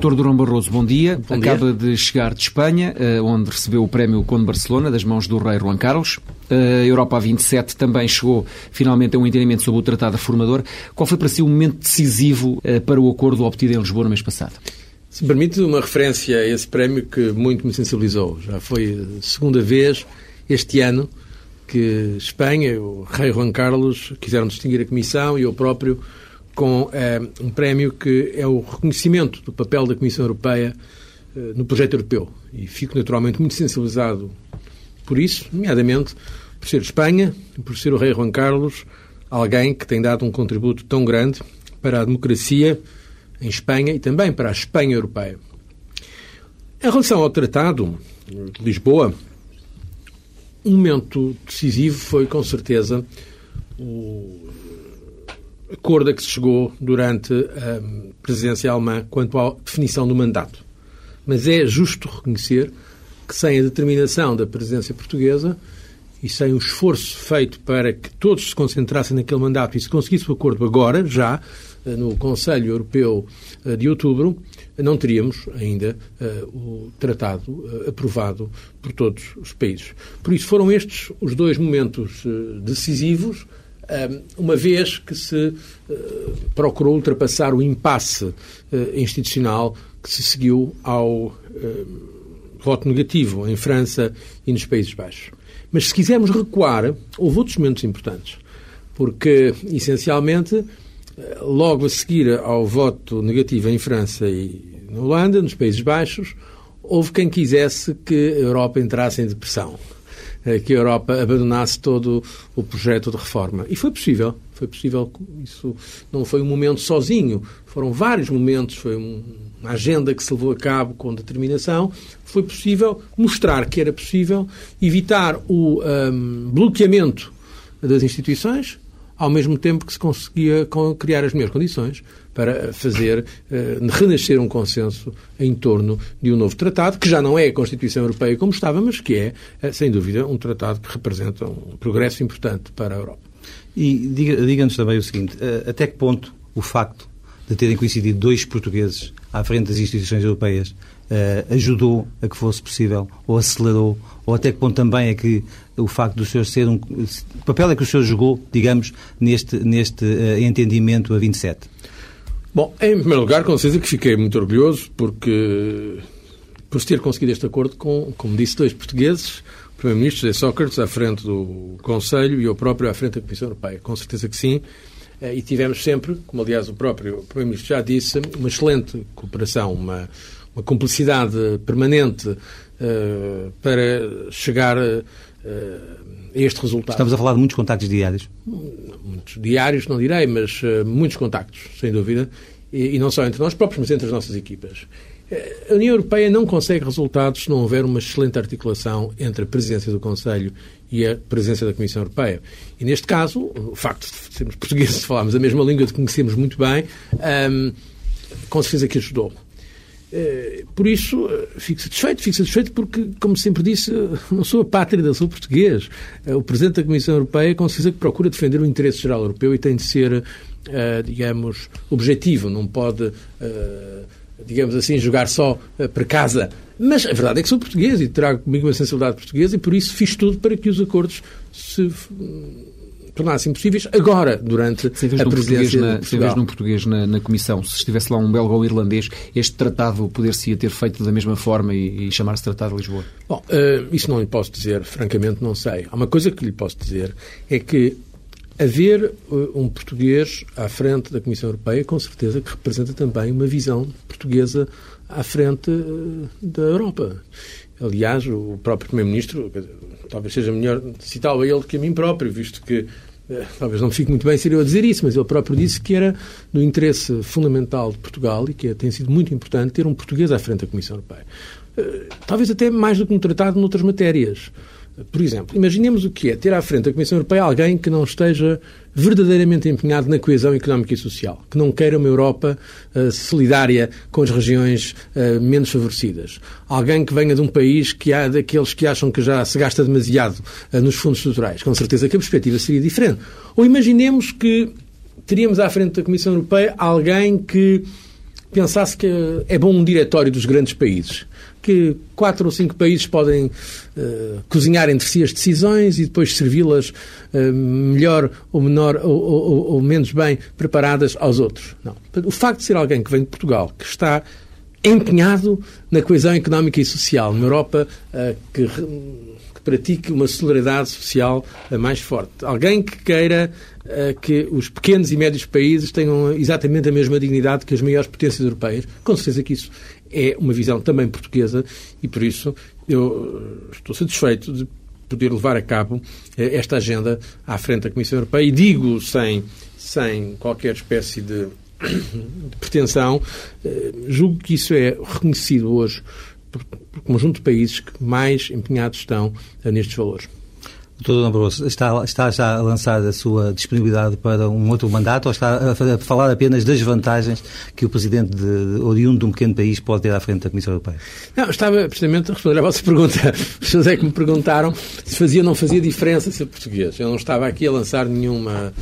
Doutor Durão Barroso, bom dia. Bom dia. Acaba de chegar de Espanha, eh, onde recebeu o prémio Conde Barcelona, das mãos do rei Juan Carlos. A Europa 27 também chegou finalmente a um entendimento sobre o Tratado Reformador. Qual foi para si o momento decisivo eh, para o acordo obtido em Lisboa no mês passado? Se me permite uma referência a esse prémio que muito me sensibilizou. Já foi a segunda vez este ano que Espanha, o rei Juan Carlos, quiseram distinguir a Comissão e eu próprio com eh, um prémio que é o reconhecimento do papel da Comissão Europeia eh, no projeto europeu. E fico naturalmente muito sensibilizado por isso, nomeadamente por ser Espanha, por ser o rei Juan Carlos, alguém que tem dado um contributo tão grande para a democracia em Espanha e também para a Espanha europeia. Em relação ao Tratado de Lisboa, um momento decisivo foi, com certeza, o acordo a que se chegou durante a presidência alemã quanto à definição do mandato. Mas é justo reconhecer que sem a determinação da presidência portuguesa e sem o esforço feito para que todos se concentrassem naquele mandato e se conseguisse o acordo agora, já, no Conselho Europeu de outubro, não teríamos ainda uh, o tratado aprovado por todos os países. Por isso foram estes os dois momentos decisivos, uma vez que se procurou ultrapassar o impasse institucional que se seguiu ao voto negativo em França e nos Países Baixos. Mas se quisermos recuar, houve outros momentos importantes, porque, essencialmente, logo a seguir ao voto negativo em França e na Holanda, nos Países Baixos, houve quem quisesse que a Europa entrasse em depressão, que a Europa abandonasse todo o projeto de reforma. E foi possível. Foi possível. Isso não foi um momento sozinho. Foram vários momentos. Foi uma agenda que se levou a cabo com determinação. Foi possível mostrar que era possível evitar o um, bloqueamento das instituições, ao mesmo tempo que se conseguia criar as melhores condições para fazer uh, renascer um consenso em torno de um novo tratado, que já não é a Constituição Europeia como estava, mas que é, uh, sem dúvida, um tratado que representa um progresso importante para a Europa. E diga-nos diga também o seguinte: uh, até que ponto o facto de terem coincidido dois portugueses à frente das instituições europeias ajudou a que fosse possível, ou acelerou, ou até que ponto também é que o facto do senhor ser um. Papel é que o senhor jogou, digamos, neste, neste entendimento a 27? Bom, em primeiro lugar, com certeza que fiquei muito orgulhoso porque por ter conseguido este acordo com, como disse, dois portugueses, o Primeiro-Ministro José Sócrates à frente do Conselho e eu próprio à frente da Comissão Europeia. Com certeza que sim. Eh, e tivemos sempre, como aliás o próprio Primeiro-Ministro já disse, uma excelente cooperação, uma, uma cumplicidade permanente uh, para chegar este resultado. Estamos a falar de muitos contactos diários? Muitos diários, não direi, mas uh, muitos contactos, sem dúvida, e, e, não só entre nós próprios, mas entre as nossas equipas. A União Europeia não consegue resultados se não houver uma excelente articulação entre a presidência do Conselho e a presidência da Comissão Europeia. E neste caso, o facto de sermos portugueses, falarmos a mesma língua, de conhecemos muito bem, um, com certeza que ajudou. Por isso, fico satisfeito, fico satisfeito porque, como sempre disse, não sou a pátria, sou português. O Presidente da Comissão Europeia com certeza que procura defender o interesse geral europeu e tem de ser, digamos, objetivo, não pode, digamos assim, jogar só para casa. Mas a verdade é que sou português e trago comigo uma sensibilidade portuguesa e por isso fiz tudo para que os acordos se tornassem possíveis agora, durante a presidência na, de Se em vez de um português na, na, Comissão, se estivesse lá um belga ou irlandês, este tratado poder-se ter feito da mesma forma e, e chamar-se Tratado de Lisboa? Bom, uh, isso não lhe posso dizer, francamente não sei. Há uma coisa que lhe posso dizer, é que haver uh, um português à frente da Comissão Europeia, com certeza que representa também uma visão portuguesa à frente uh, da Europa. Aliás, o próprio Primeiro-Ministro, talvez seja melhor citá-lo a ele que a mim próprio, visto que talvez não fique muito bem ser eu a dizer isso, mas ele próprio disse que era do interesse fundamental de Portugal e que tem sido muito importante ter um português à frente da Comissão Europeia. eh, talvez até mais do que um tratado noutras matérias. Por exemplo, imaginemos o que é ter à frente da Comissão Europeia alguém que não esteja verdadeiramente empenhado na coesão económica e social, que não queira uma Europa uh, solidária com as regiões uh, menos favorecidas. Alguém que venha de um país que há daqueles que acham que já se gasta demasiado uh, nos fundos estruturais. Com certeza que a perspectiva seria diferente. Ou imaginemos que teríamos à frente da Comissão Europeia alguém que pensasse que é bom um diretório dos grandes países que quatro ou cinco países podem uh, cozinhar entre si as decisões e depois servi-las uh, melhor ou menor ou, ou, ou, menos bem preparadas aos outros. Não. O facto de ser alguém que vem de Portugal, que está empenhado na coesão económica e social, na Europa uh, que, que, pratique uma solidariedade social mais forte. Alguém que queira que os pequenos e médios países tenham exatamente a mesma dignidade que as maiores potências europeias. Com certeza que isso é uma visão também portuguesa e, por isso, eu estou satisfeito de poder levar a cabo eh, esta agenda à frente da Comissão Europeia e digo sem, sem qualquer espécie de, de pretensão, eh, julgo que isso é reconhecido hoje por, por conjunto de países que mais empenhados estão eh, nestes valores. Doutor Ambroso, está, está já a lançar a sua disponibilidade para um outro mandato ou está a falar apenas das vantagens que o Presidente de, oriundo de um pequeno país pode ter à frente da Comissão Europeia? Não, estava precisamente a responder à vossa pergunta. As pessoas é que me perguntaram se fazia ou não fazia diferença ser português. Eu não estava aqui a lançar nenhuma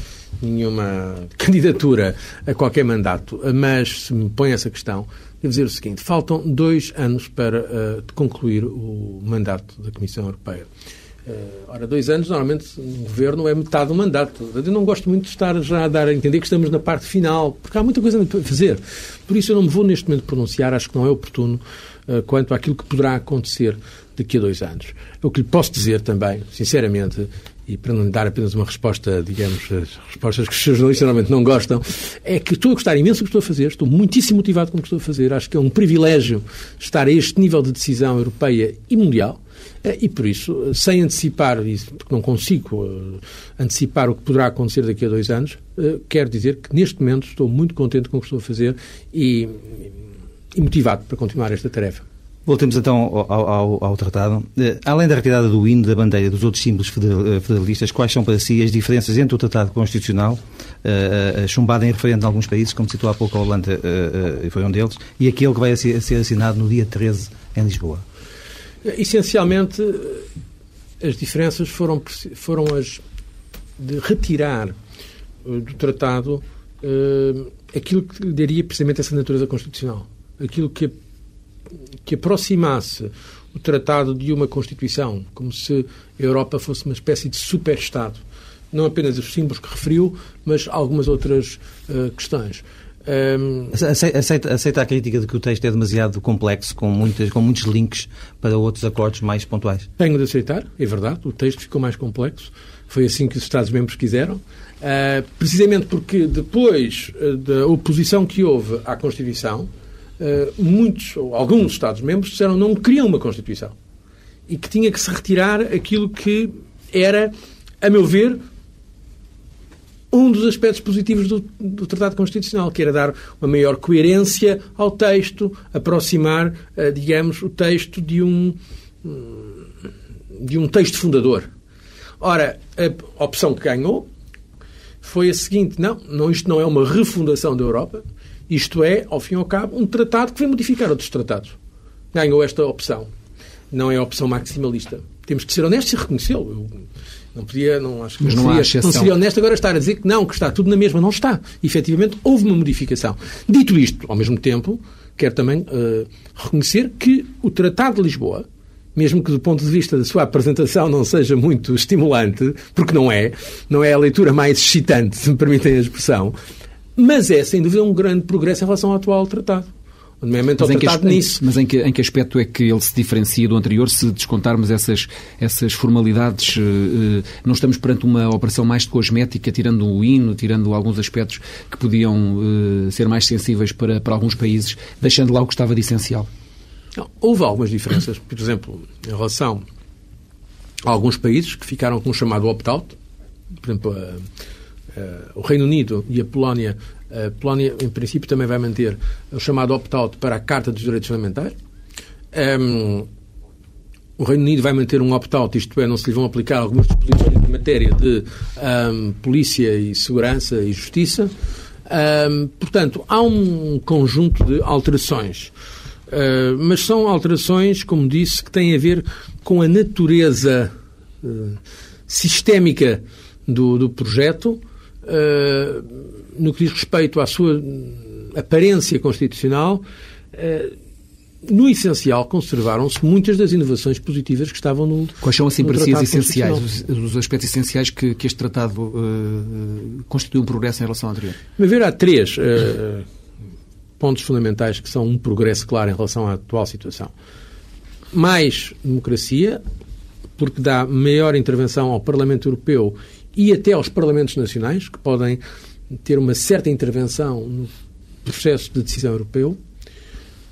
nenhuma candidatura a qualquer mandato, mas se me põe essa questão, devo dizer o seguinte: faltam dois anos para uh, concluir o mandato da Comissão Europeia. Uh, ora, dois anos, normalmente, um governo é metade do mandato. Eu não gosto muito de estar já a dar a entender que estamos na parte final, porque há muita coisa a fazer. Por isso, eu não me vou neste momento pronunciar, acho que não é oportuno, uh, quanto àquilo que poderá acontecer daqui a dois anos. O que lhe posso dizer também, sinceramente, e para não dar apenas uma resposta, digamos, as respostas que os jornalistas normalmente não gostam, é que estou a gostar imenso do que estou a fazer, estou muitíssimo motivado com o que estou a fazer. Acho que é um privilégio estar a este nível de decisão europeia e mundial. Eh, e por isso, sem antecipar, porque não consigo uh, antecipar o que poderá acontecer daqui a dois anos, quero dizer que neste momento estou muito contente com o que estou a fazer e motivado para continuar esta tarefa. Voltemos então ao, ao, ao, tratado. Além da retirada do hino, da bandeira e dos outros símbolos federalistas, quais são para si as diferenças entre o tratado constitucional, uh, chumbado em referendo em alguns países, como citou há pouco a Holanda, uh, foi um deles, e aquele que vai ser, assinado no dia 13 em Lisboa? Essencialmente, as diferenças foram, foram as de retirar do tratado aquilo que lhe daria precisamente essa natureza constitucional. Aquilo que, que aproximasse o tratado de uma Constituição, como se a Europa fosse uma espécie de super-Estado. Não apenas os símbolos que referiu, mas algumas outras uh, questões. Um... Aceita, aceita, a crítica de que o texto é demasiado complexo, com, muitas, com muitos links para outros acordos mais pontuais? Tenho de aceitar, é verdade, o texto ficou mais complexo. Foi assim que os Estados-membros quiseram. Uh, precisamente porque depois uh, da oposição que houve à Constituição, muitos, ou alguns Estados-membros disseram que não queriam uma Constituição. E que tinha que se retirar aquilo que era, a meu ver, um dos aspectos positivos do, do, Tratado Constitucional, que era dar uma maior coerência ao texto, aproximar, uh, digamos, o texto de um, de um texto fundador. Ora, a opção que ganhou foi a seguinte: não, não, isto não é uma refundação da Europa, isto é, ao fim e ao cabo, um tratado que vem modificar outros tratados. Ganhou esta opção. Não é a opção maximalista. Temos que ser honestos e reconhecê-lo. Não podia, não acho que Mas não, seria, não seria honesto agora estar a dizer que não, que está tudo na mesma. Não está. Efetivamente, houve uma modificação. Dito isto, ao mesmo tempo, quero também uh, reconhecer que o Tratado de Lisboa, mesmo que do ponto de vista da sua apresentação não seja muito estimulante, porque não é, não é a leitura mais excitante, se me permitem a expressão, mas é, sem dúvida, um grande progresso em relação ao atual tratado nomeadamente ao tratado que, nisso. Mas em que, em que aspecto é que ele se diferencia do anterior, se descontarmos essas, essas formalidades? Eh, não estamos perante uma operação mais de cosmética, tirando o hino, tirando alguns aspectos que podiam uh, ser mais sensíveis para, para alguns países, deixando lá o que estava de essencial? Não, houve algumas diferenças. Por exemplo, em relação a alguns países que ficaram com o chamado opt-out, por exemplo, o Reino Unido e a Polónia a Polónia, em princípio, também vai manter o chamado opt-out para a Carta dos Direitos Fundamentais. um, o Reino Unido vai manter um opt-out, isto é, não se lhe vão aplicar algumas disposições em matéria de um, polícia e segurança e justiça. Um, portanto, há um conjunto de alterações. Uh, mas são alterações, como disse, que têm a ver com a natureza uh, sistémica do, do projeto, uh, no que diz respeito à sua aparência constitucional no essencial, conservaram-se muitas das inovações positivas que estavam no. Quais são, assim, para si, os essenciais, os, os, aspectos essenciais que, que este tratado uh, constitui um progresso em relação ao anterior? A ver, há três uh, pontos fundamentais que são um progresso claro em relação à atual situação. Mais democracia, porque dá maior intervenção ao Parlamento Europeu e até aos Parlamentos Nacionais, que podem ter uma certa intervenção no processo de decisão europeu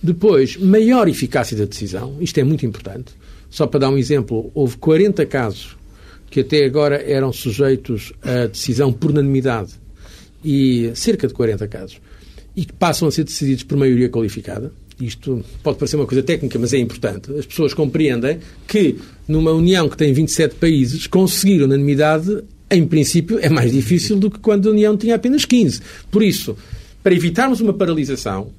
depois, maior eficácia da decisão, isto é muito importante. Só para dar um exemplo, houve 40 casos que até agora eram sujeitos a decisão por unanimidade e cerca de 40 casos e que passam a ser decididos por maioria qualificada. Isto pode parecer uma coisa técnica, mas é importante. As pessoas compreendem que numa União que tem 27 países, conseguir unanimidade, em princípio, é mais difícil do que quando a União tinha apenas 15. Por isso, para evitarmos uma paralisação,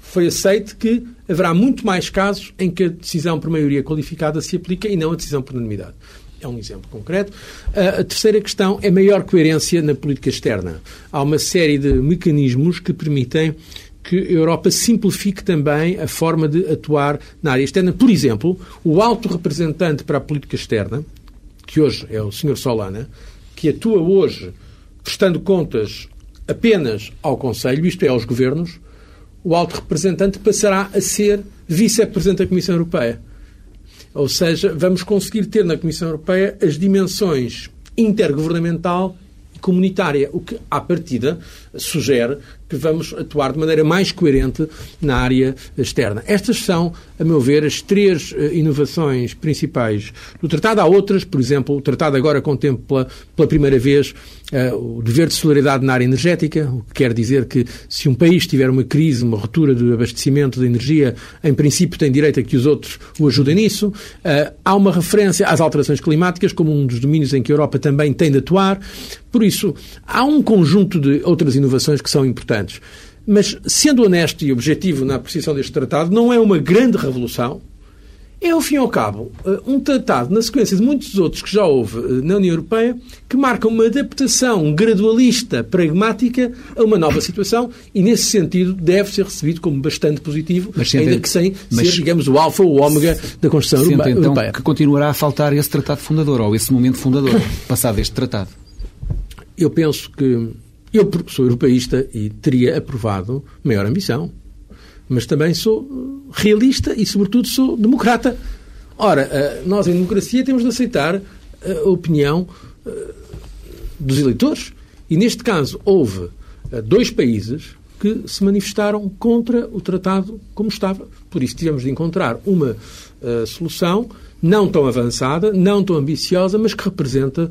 foi aceito que haverá muito mais casos em que a decisão por maioria qualificada se aplica e não a decisão por unanimidade. É um exemplo concreto. A terceira questão é maior coerência na política externa. Há uma série de mecanismos que permitem que a Europa simplifique também a forma de atuar na área externa. Por exemplo, o alto representante para a política externa, que hoje é o Sr. Solana, que atua hoje prestando contas apenas ao Conselho, isto é, aos governos, o alto representante passará a ser vice-presidente da Comissão Europeia. Ou seja, vamos conseguir ter na Comissão Europeia as dimensões intergovernamental e comunitária, o que, à partida, sugere que vamos atuar de maneira mais coerente na área externa. Estas são, a meu ver, as três uh, inovações principais do Tratado. Há outras, por exemplo, o Tratado agora contempla pela primeira vez uh, o dever de solidariedade na área energética, o que quer dizer que se um país tiver uma crise, uma ruptura de abastecimento de energia, em princípio tem direito a que os outros o ajudem nisso. Uh, há uma referência às alterações climáticas como um dos domínios em que a Europa também tem de atuar. Por isso, há um conjunto de outras inovações que são importantes. Mas, sendo honesto e objetivo na apreciação deste tratado, não é uma grande revolução. É, ao fim e ao cabo, eh, um tratado, na sequência de muitos outros que já houve eh, na União Europeia, que marca uma adaptação gradualista, pragmática, a uma nova situação e, nesse sentido, deve ser recebido como bastante positivo, mas ainda que sem mas, ser, digamos, o alfa ou o ômega da Constituição sente, Europeia. então, que continuará a faltar esse tratado fundador, ou esse momento fundador, passado este tratado? Eu penso que eu, sou europeísta e teria aprovado maior ambição, mas também sou eh, realista e, sobretudo, sou democrata. Ora, eh, nós em democracia temos de aceitar eh, a opinião dos eleitores. E neste caso houve dois países que se manifestaram contra o tratado como estava. Por isso tivemos de encontrar uma solução não tão avançada, não tão ambiciosa, mas que representa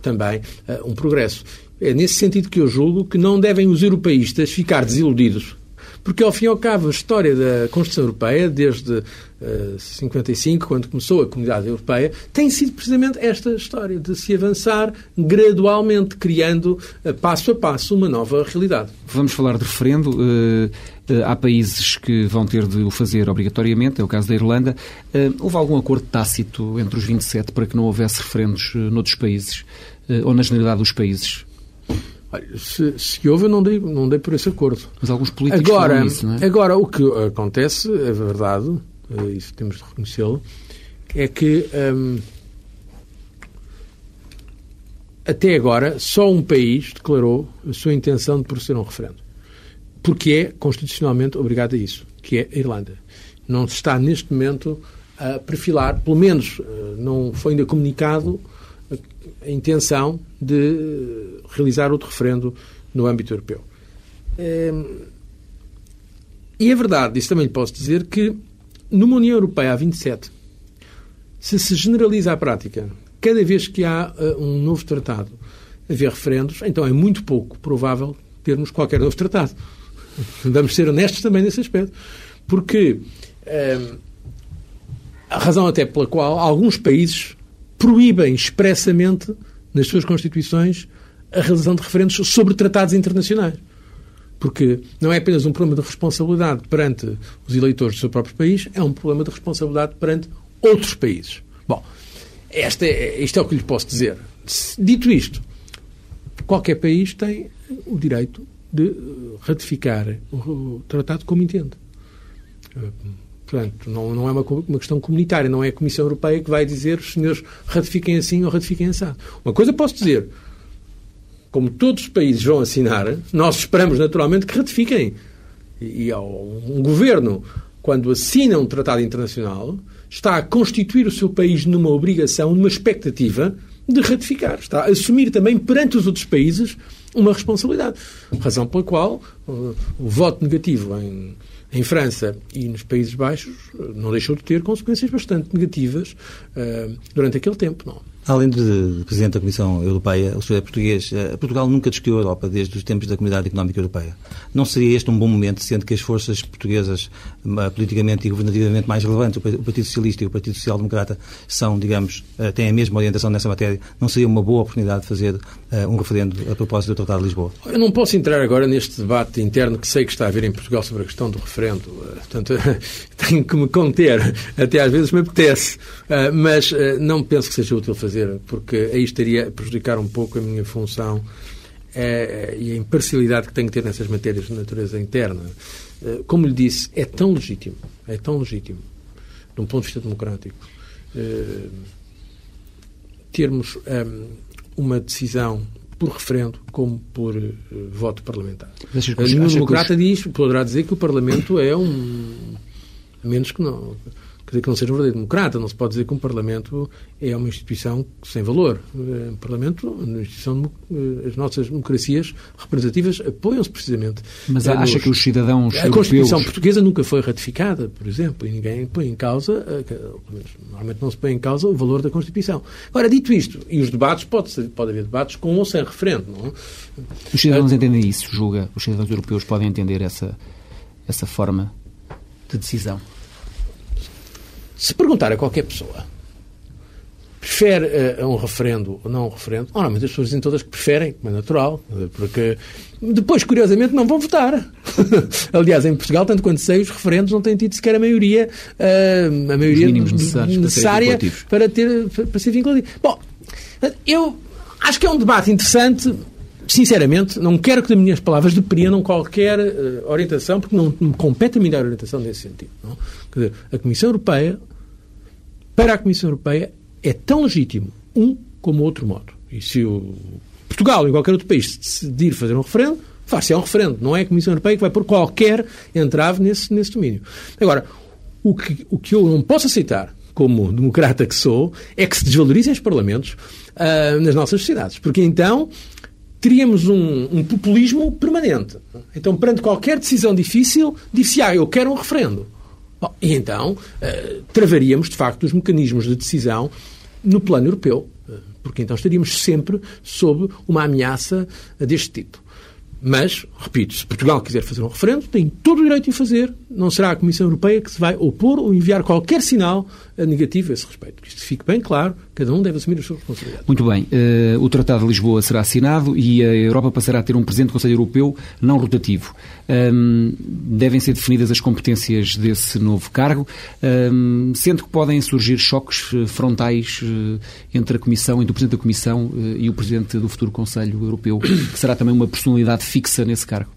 também um progresso. É nesse sentido que eu julgo que não devem os europeístas ficar desiludidos. Porque, ao fim e ao cabo, a história da Constituição Europeia, desde uh, eh, 55, quando começou a Comunidade Europeia, tem sido precisamente esta história de se avançar gradualmente, criando, uh, passo a passo, uma nova realidade. Vamos falar de referendo. Uh, há países que vão ter de o fazer obrigatoriamente, é o caso da Irlanda. houve algum acordo tácito entre os 27 para que não houvesse referendos noutros países, ou na generalidade dos países? Se, se houve, eu não dei, não dei por esse acordo. Mas alguns políticos agora, isso, não é? Agora, o que acontece, é verdade, eh, isso temos de reconhecê-lo, é que hum, até agora só um país declarou a sua intenção de proceder a um referendo. Porque é constitucionalmente obrigado a isso, que é a Irlanda. Não se está neste momento a perfilar, pelo menos eh, não foi ainda comunicado a intenção de realizar outro referendo no âmbito europeu. Ehm, e é verdade, isso também lhe posso dizer, que numa União Europeia há 27, se se generaliza a prática, cada vez que há uh, um novo tratado haver referendos, então é muito pouco provável termos qualquer novo tratado. Vamos ser honestos também nesse aspecto. Porque uh, A razão até pela qual alguns países proíbem expressamente nas suas constituições a realização de referendos sobre tratados internacionais. Porque não é apenas um problema de responsabilidade perante os eleitores do seu próprio país, é um problema de responsabilidade perante outros países. Bom, esta é, isto é o que lhe posso dizer. Dito isto, qualquer país tem o direito de ratificar o tratado como entende. Portanto, não, não é uma, uma, questão comunitária, não é a Comissão Europeia que vai dizer os senhores ratifiquem assim ou ratifiquem assim. Uma coisa posso dizer, como todos os países vão assinar, nós esperamos naturalmente que ratifiquem. E, e um governo, quando assina um tratado internacional, está a constituir o seu país numa obrigação, numa expectativa de ratificar. Está a assumir também perante os outros países uma responsabilidade. Razão pela qual o, o voto negativo em, em França e nos Países Baixos não deixou de ter consequências bastante negativas uh, durante aquele tempo. Não. Além de, de Presidente da Comissão Europeia, o senhor é português. Eh, Portugal nunca discutiu a Europa desde os tempos da Comunidade Económica Europeia. Não seria este um bom momento, sendo que as forças portuguesas, eh, politicamente e governativamente mais relevantes, o Partido Socialista e o Partido Social Democrata, são, digamos, eh, têm a mesma orientação nessa matéria, não seria uma boa oportunidade de fazer um referendo a propósito do Tratado de Lisboa? Eu não posso entrar agora neste debate interno que sei que está a haver em Portugal sobre a questão do referendo. Portanto, tenho que me conter. Até às vezes me apetece. Mas não penso que seja útil fazer, porque aí estaria a prejudicar um pouco a minha função é, e a imparcialidade que tenho que ter nessas matérias de natureza interna. Eh, como lhe disse, é tão legítimo, é tão legítimo, de um ponto de vista democrático, eh, termos um, uma decisão por referendo como por uh, voto parlamentar. Nenhum democrata os... diz, poderá dizer que o Parlamento é um. Menos que não dizer que não seja um verdadeiro democrata. Não se pode dizer que um Parlamento é uma instituição sem valor. Um Parlamento, uma instituição, eh, as nossas democracias representativas apoiam-se precisamente. Mas acha nos... que os cidadãos A Constituição portuguesa nunca foi ratificada, por exemplo, e ninguém põe em causa, eh, normalmente não se põe em causa o valor da Constituição. Agora, dito isto, e os debates, pode, ser, pode haver debates com ou sem referendo, não Os cidadãos entendem isso, julga? Os cidadãos europeus podem entender essa, essa forma de decisão? Se perguntar a qualquer pessoa prefere uh, um referendo ou não um referendo, normalmente as pessoas dizem todas que preferem, como é natural, porque depois, curiosamente, não vão votar. Aliás, em Portugal, tanto quanto sei, os referendos não têm tido sequer a maioria, uh, a maioria necessária para, ter, para ser vinculativo. Bom, eu acho que é um debate interessante. Sinceramente, não quero que das minhas palavras depreendam qualquer uh, orientação, porque não me compete a mim dar orientação nesse sentido. Não? Quer dizer, a Comissão Europeia, para a Comissão Europeia, é tão legítimo um como outro modo. E se o Portugal, em qualquer outro país, decidir fazer um referendo, faz-se um referendo. Não é a Comissão Europeia que vai pôr qualquer entrave nesse, nesse domínio. Agora, o que, o que eu não posso aceitar, como democrata que sou, é que se desvalorizem os parlamentos uh, nas nossas sociedades. Porque então teríamos um, um, populismo permanente. Então, perante qualquer decisão difícil, disse ah, eu quero um referendo. Bom, e então uh, travaríamos, de facto, os mecanismos de decisão no plano europeu, uh, porque então estaríamos sempre sob uma ameaça deste tipo. Mas, repito, se Portugal quiser fazer um referendo, tem todo o direito de fazer. Não será a Comissão Europeia que se vai opor ou enviar qualquer sinal negativo a esse respeito. Que isto fique bem claro, cada um deve assumir as suas responsabilidades. Muito bem. Uh, o Tratado de Lisboa será assinado e a Europa passará a ter um Presidente do Conselho Europeu não rotativo. Um, devem ser definidas as competências desse novo cargo, um, sendo que podem surgir choques eh, frontais uh, entre a Comissão, entre o Presidente da Comissão e o Presidente do futuro Conselho Europeu, que será também uma personalidade fixa nesse cargo.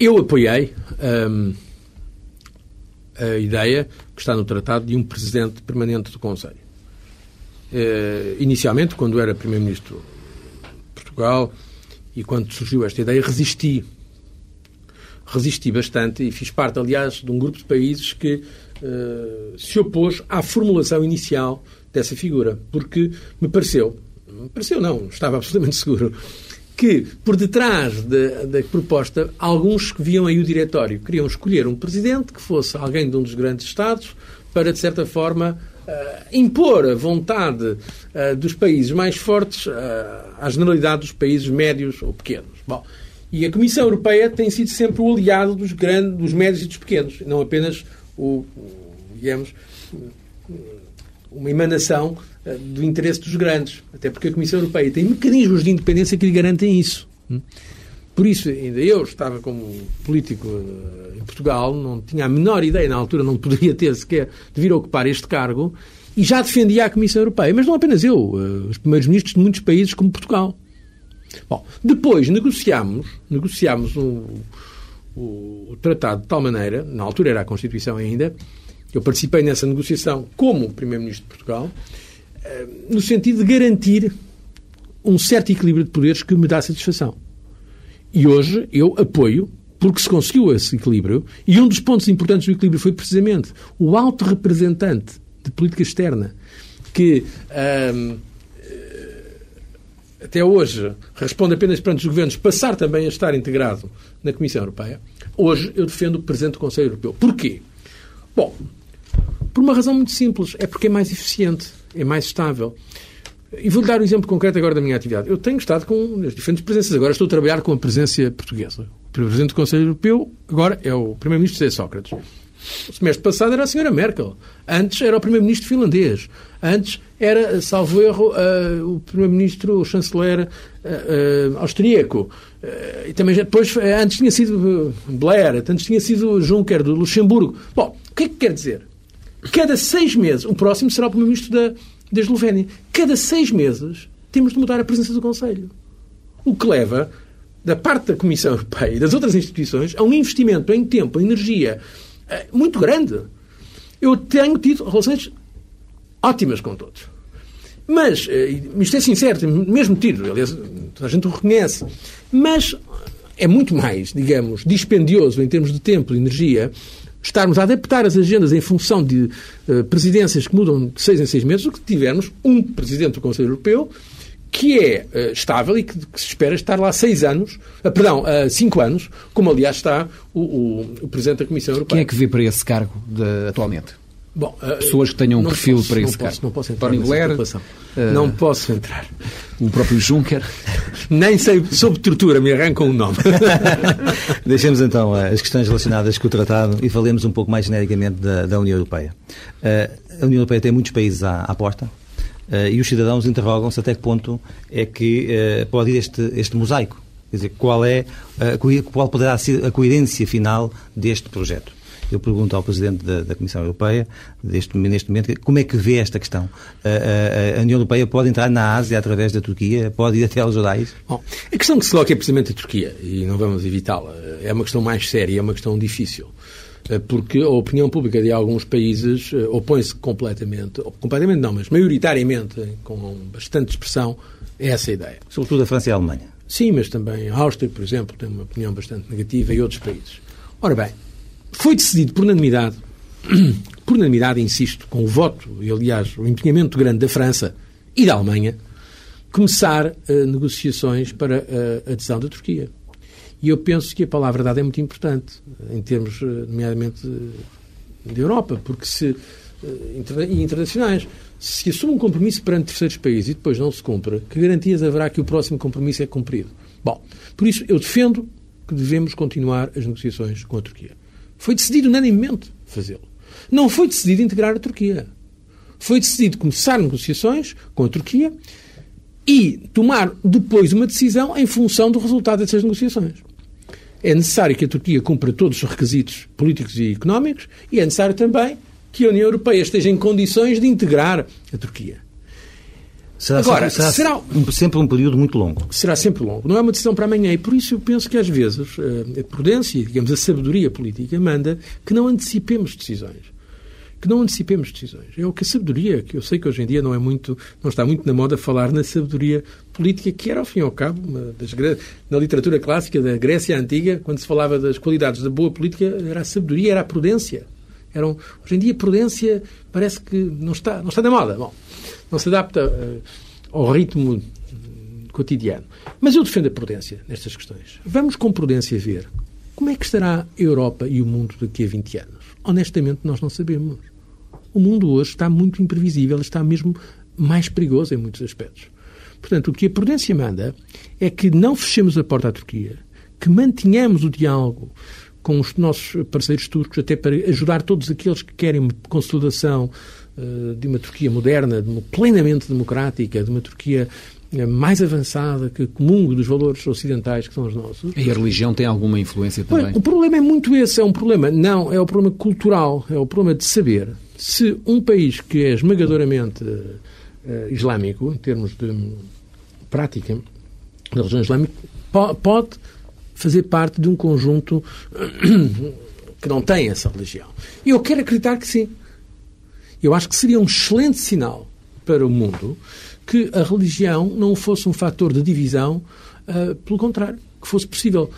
Eu apoiei a ideia que está no tratado de um presidente permanente do Conselho. Uh, inicialmente, quando era primeiro-ministro de Portugal e quando surgiu esta ideia, resisti. Resisti bastante e fiz parte, aliás, de um grupo de países que uh, se opôs à formulação inicial dessa figura, porque me pareceu, me pareceu não, estava absolutamente seguro, que, por detrás da, da proposta, alguns que viam aí o diretório queriam escolher um presidente que fosse alguém de um dos grandes Estados para, de certa forma, uh, impor a vontade uh, dos países mais fortes uh, à generalidade dos países médios ou pequenos. Bom, e a Comissão Europeia tem sido sempre o aliado dos, grandes, dos médios e dos pequenos, não apenas o, digamos, uma emanação eh, do interesse dos grandes. Até porque a Comissão Europeia tem mecanismos de independência que lhe garantem isso. Hum? Por isso, ainda eu estava como político eh, em Portugal, não tinha a menor ideia, na altura não poderia ter sequer de vir ocupar este cargo, e já defendia a Comissão Europeia. Mas não apenas eu, eh, os primeiros ministros de muitos países como Portugal. Bom, depois negociámos, negociámos o, o, o tratado de tal maneira, na altura era a Constituição ainda, eu participei nessa negociação como Primeiro-Ministro de Portugal, eh, no sentido de garantir um certo equilíbrio de poderes que me dá satisfação. E hoje eu apoio, porque se conseguiu esse equilíbrio, e um dos pontos importantes do equilíbrio foi precisamente o alto representante de política externa, que ehm, até hoje responde apenas perante os governos, passar também a estar integrado na Comissão Europeia, hoje eu defendo o Presidente do Conselho Europeu. Porquê? Bom, por uma razão muito simples. É porque é mais eficiente, é mais estável. E vou-lhe dar um exemplo concreto agora da minha atividade. Eu tenho estado com as diferentes presenças. Agora estou a trabalhar com a presença portuguesa. O Presidente do Conselho Europeu agora é o Primeiro-Ministro José Sócrates. O semestre passado era a senhora Merkel. Antes era o primeiro-ministro finlandês. Antes era, salvo erro, uh, o primeiro-ministro, o chanceler uh, uh, austríaco. e também depois, antes tinha sido Blair, antes tinha sido Juncker, do Luxemburgo. Bom, o que é que quer dizer? Cada seis meses, o próximo será o primeiro-ministro da, da Eslovénia. Cada seis meses temos de mudar a presença do Conselho. O que leva, da parte da Comissão Europeia e das outras instituições, a um investimento em tempo, em energia, é muito grande. Eu tenho tido relações ótimas com todos. Mas, eh, isto é sincero, mesmo tido, aliás, toda a gente o reconhece, mas é muito mais, digamos, dispendioso em termos de tempo e energia estarmos a adaptar as agendas em função de uh, presidências que mudam de seis em seis meses do que tivermos um presidente do Conselho Europeu que é uh, estável e que, que, se espera estar lá seis anos, uh, perdão, uh, cinco anos, como aliás está o, o, o, Presidente da Comissão Europeia. Quem é que vê para esse cargo de, atualmente? Bom, Pessoas que tenham um perfil posso, para esse não cargo. Posso, não posso entrar Tony Blair, não posso entrar. O próprio Juncker. Nem sei, sob tortura, me arrancam um nome. Deixemos então as questões relacionadas com o tratado e falemos um pouco mais genericamente da, da União Europeia. a União Europeia tem muitos países à, à porta. Uh, e os cidadãos interrogam-se até que ponto é que uh, pode ir este, este mosaico. Quer dizer, qual, é, uh, qual poderá ser a coerência final deste projeto? Eu pergunto ao Presidente da, da Comissão Europeia, deste, neste momento, como é que vê esta questão? A, a, a, União Europeia pode entrar na Ásia através da Turquia? Pode ir até aos Urais? Bom, a questão que se coloca é precisamente a Turquia, e não vamos evitá-la. É uma questão mais séria, é uma questão difícil. Eh, porque a opinião pública de alguns países eh, opõe-se completamente, completamente não, mas maioritariamente, com bastante expressão, a essa ideia. Sobretudo a França e a Alemanha. Sim, mas também a Áustria, por exemplo, tem uma opinião bastante negativa e outros países. Ora bem, foi decidido por unanimidade, por unanimidade, insisto, com o voto e, aliás, o empenhamento grande da França e da Alemanha, começar uh, negociações para a adesão da Turquia. E eu penso que a palavra dada é muito importante, em termos, eh, nomeadamente, de Europa, porque se. Eh, e internacionais. Se assume um compromisso perante terceiros países e depois não se cumpre, que garantias haverá que o próximo compromisso é cumprido? Bom, por isso eu defendo que devemos continuar as negociações com a Turquia. Foi decidido unanimemente fazê-lo. Não foi decidido integrar a Turquia. Foi decidido começar negociações com a Turquia e tomar depois uma decisão em função do resultado dessas negociações é necessário que a Turquia cumpra todos os requisitos políticos e económicos e é necessário também que a União Europeia esteja em condições de integrar a Turquia. Será, Agora, será, será sempre um período muito longo. Será sempre longo. Não é uma decisão para amanhã. E por isso eu penso que às vezes eh, a prudência, digamos, a sabedoria política manda que não antecipemos decisões que não antecipemos decisões. É o que a sabedoria, que eu sei que hoje em dia não é muito, não está muito na moda falar na sabedoria política, que era, ao fim e ao cabo, das, na literatura clássica da Grécia Antiga, quando se falava das qualidades da boa política, era a sabedoria, era a prudência. Eram, hoje em dia, a prudência parece que não está, não está na moda. Bom, não se adapta uh, ao ritmo cotidiano. Mas eu defendo a prudência nestas questões. Vamos com prudência ver como é que estará a Europa e o mundo daqui a 20 anos. Honestamente, nós não sabemos o mundo hoje está muito imprevisível, está mesmo mais perigoso em muitos aspectos. Portanto, o que a prudência manda é que não fechemos a porta à Turquia, que mantenhamos o diálogo com os nossos parceiros turcos, até para ajudar todos aqueles que querem consolidação de uma Turquia moderna, de uma plenamente democrática, de uma Turquia eh, mais avançada, que comungue dos valores ocidentais que são os nossos. E a religião tem alguma influência também? O problema é muito esse, é um problema, não, é o problema cultural, é o problema de saber se um país que é esmagadoramente uh, islâmico, em termos de prática da religião islâmica, po pode fazer parte de um conjunto que não tem essa religião. E eu quero acreditar que sim. Eu acho que seria um excelente sinal para o mundo que a religião não fosse um fator de divisão, uh, pelo contrário, que fosse possível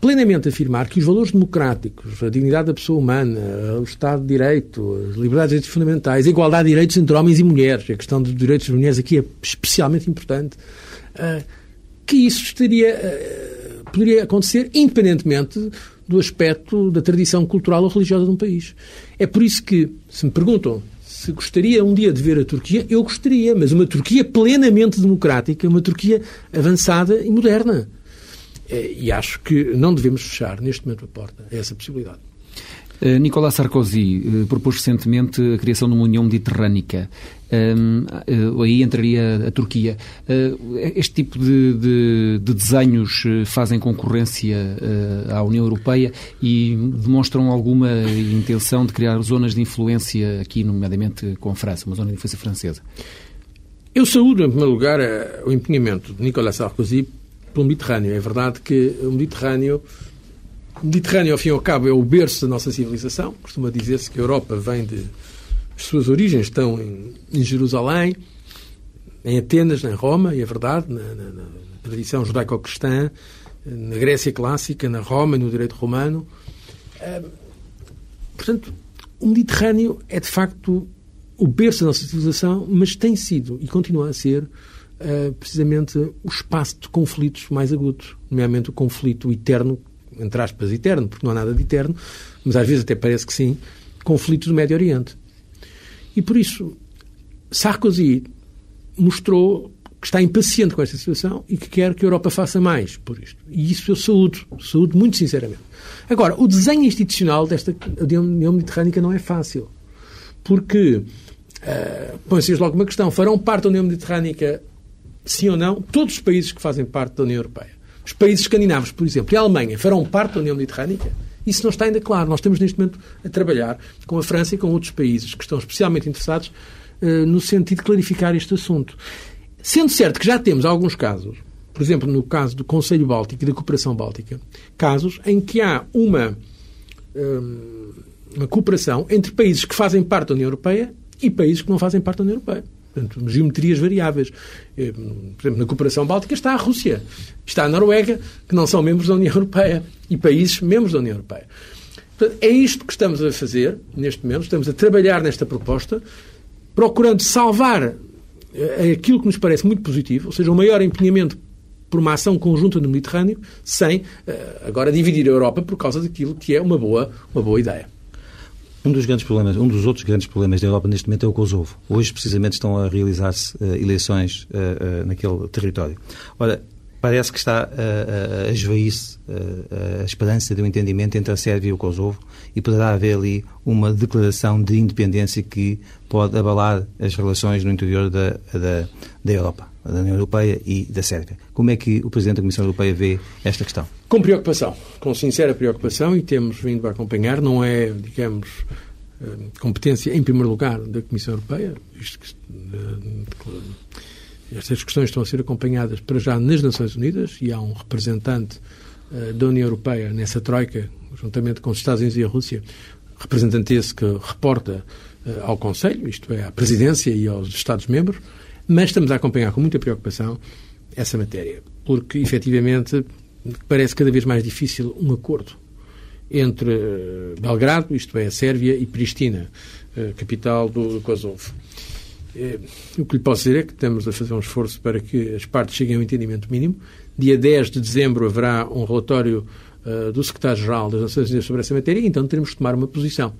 plenamente afirmar que os valores democráticos, a dignidade da pessoa humana, o Estado de Direito, as liberdades fundamentais, a igualdade de direitos entre homens e mulheres, a questão dos direitos das mulheres aqui é especialmente importante, uh, que isso estaria. Uh, poderia acontecer independentemente do aspecto da tradição cultural ou religiosa de um país. É por isso que, se me perguntam se gostaria um dia de ver a Turquia, eu gostaria, mas uma Turquia plenamente democrática, uma Turquia avançada e moderna. É, e acho que não devemos fechar neste momento a porta a essa possibilidade. Uh, Nicolas Sarkozy uh, propôs recentemente a criação de uma União Mediterrânica. Uh, aí entraria a Turquia. este tipo de, de, de, desenhos fazem concorrência à União Europeia e demonstram alguma intenção de criar zonas de influência aqui, nomeadamente com a França, uma zona de influência francesa? Eu saúdo, em primeiro lugar, o empenhamento de Nicolas Sarkozy pelo Mediterrâneo. É verdade que o Mediterrâneo o Mediterrâneo, ao fim e ao cabo, é o berço da nossa civilização. Costuma dizer-se que a Europa vem de. As suas origens estão em, em Jerusalém, em Atenas, em Roma, e é verdade, na, na, na tradição judaico-cristã, na Grécia clássica, na Roma, no direito romano. Portanto, o Mediterrâneo é de facto o berço da nossa civilização, mas tem sido e continua a ser uh, precisamente o espaço de conflitos mais agudos, nomeadamente o conflito eterno entre aspas, eterno, porque não há nada de eterno, mas às vezes até parece que sim, conflitos do Médio Oriente. E por isso, Sarkozy mostrou que está impaciente com esta situação e que quer que a Europa faça mais por isto. E isso eu saúdo, saúdo muito sinceramente. Agora, o desenho institucional desta União Mediterrânica não é fácil, porque uh, põe-se logo uma questão: farão parte da União Mediterrânica, sim ou não, todos os países que fazem parte da União Europeia? Os países escandinavos, por exemplo, e a Alemanha farão parte da União Mediterrânica? Isso não está ainda claro. Nós estamos neste momento a trabalhar com a França e com outros países que estão especialmente interessados uh, no sentido de clarificar este assunto. Sendo certo que já temos alguns casos, por exemplo, no caso do Conselho Báltico e da Cooperação Báltica, casos em que há uma, um, uma cooperação entre países que fazem parte da União Europeia e países que não fazem parte da União Europeia. Portanto, geometrias variáveis. Eh, por exemplo, na cooperação báltica está a Rússia, está a Noruega, que não são membros da União Europeia, e países membros da União Europeia. Portanto, é isto que estamos a fazer neste momento, estamos a trabalhar nesta proposta, procurando salvar eh, aquilo que nos parece muito positivo, ou seja, um maior empenhamento por uma ação conjunta no Mediterrâneo, sem eh, agora dividir a Europa por causa daquilo que é uma boa, uma boa ideia. Um dos grandes problemas, um dos outros grandes problemas da Europa neste momento é o Kosovo. Hoje, precisamente, estão a realizar-se uh, eleições uh, uh, naquele território. Ora, parece que está a, a esvair-se a esperança de um entendimento entre a Sérvia e o Kosovo e poderá haver ali uma declaração de independência que pode abalar as relações no interior da, da, da Europa, da União Europeia e da Sérvia. Como é que o Presidente da Comissão Europeia vê esta questão? Com preocupação, com sincera preocupação e temos vindo a acompanhar, não é, digamos, eh, competência, em primeiro lugar, da Comissão Europeia, isto que, estas questões estão a ser acompanhadas para já nas Nações Unidas e há um representante uh, da União Europeia nessa troika, juntamente com os Estados Unidos e a Rússia, representante esse que reporta uh, ao Conselho, isto é, à Presidência e aos Estados-membros, mas estamos a acompanhar com muita preocupação essa matéria, porque efetivamente parece cada vez mais difícil um acordo entre uh, Belgrado, isto é, a Sérvia, e Pristina, capital do Kosovo. É, o que lhe posso dizer é que estamos a fazer um esforço para que as partes cheguem a um entendimento mínimo. Dia 10 de dezembro haverá um relatório uh, do Secretário-Geral das Nações Unidas sobre essa matéria e então teremos que tomar uma posição.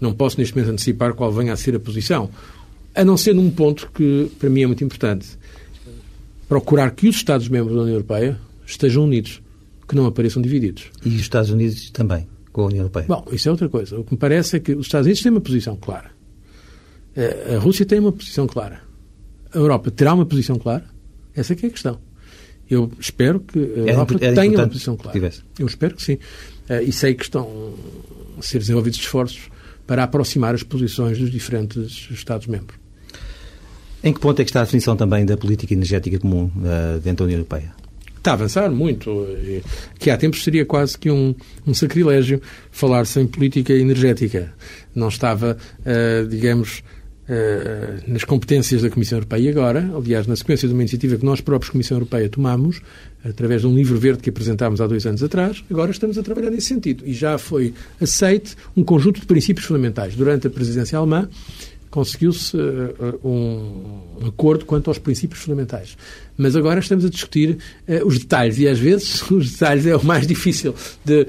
Não posso neste momento antecipar qual venha a ser a posição, a não ser num ponto que para mim é muito importante. Procurar que os Estados-membros da União Europeia estejam unidos que não apareçam divididos. E os Estados Unidos também, com a União Europeia? Bom, isso é outra coisa. O que me parece é que os Estados Unidos têm uma posição clara. Eh, a Rússia tem uma posição clara. A Europa terá uma posição clara? Essa é que é a questão. Eu espero que a Era Europa era tenha uma posição clara. Eu espero que sim. Eh, E sei que estão a ser desenvolvidos esforços para aproximar as posições dos diferentes Estados-membros. Em que ponto é que está a definição também da política energética comum eh, dentro da União Europeia? Está a avançar muito. Que há tempos seria quase que um, um sacrilégio falar-se em política energética. Não estava, digamos, eh, nas competências da Comissão Europeia. Agora, aliás, na sequência de uma iniciativa que nós próprios, Comissão Europeia, tomamos, através de um livro verde que apresentámos há dois anos atrás, agora estamos a trabalhar nesse sentido. E já foi aceite um conjunto de princípios fundamentais. Durante a presidência alemã, conseguiu-se eh, um, um acordo quanto aos princípios fundamentais. Mas agora estamos a discutir eh, os detalhes e às vezes os detalhes é o mais difícil de,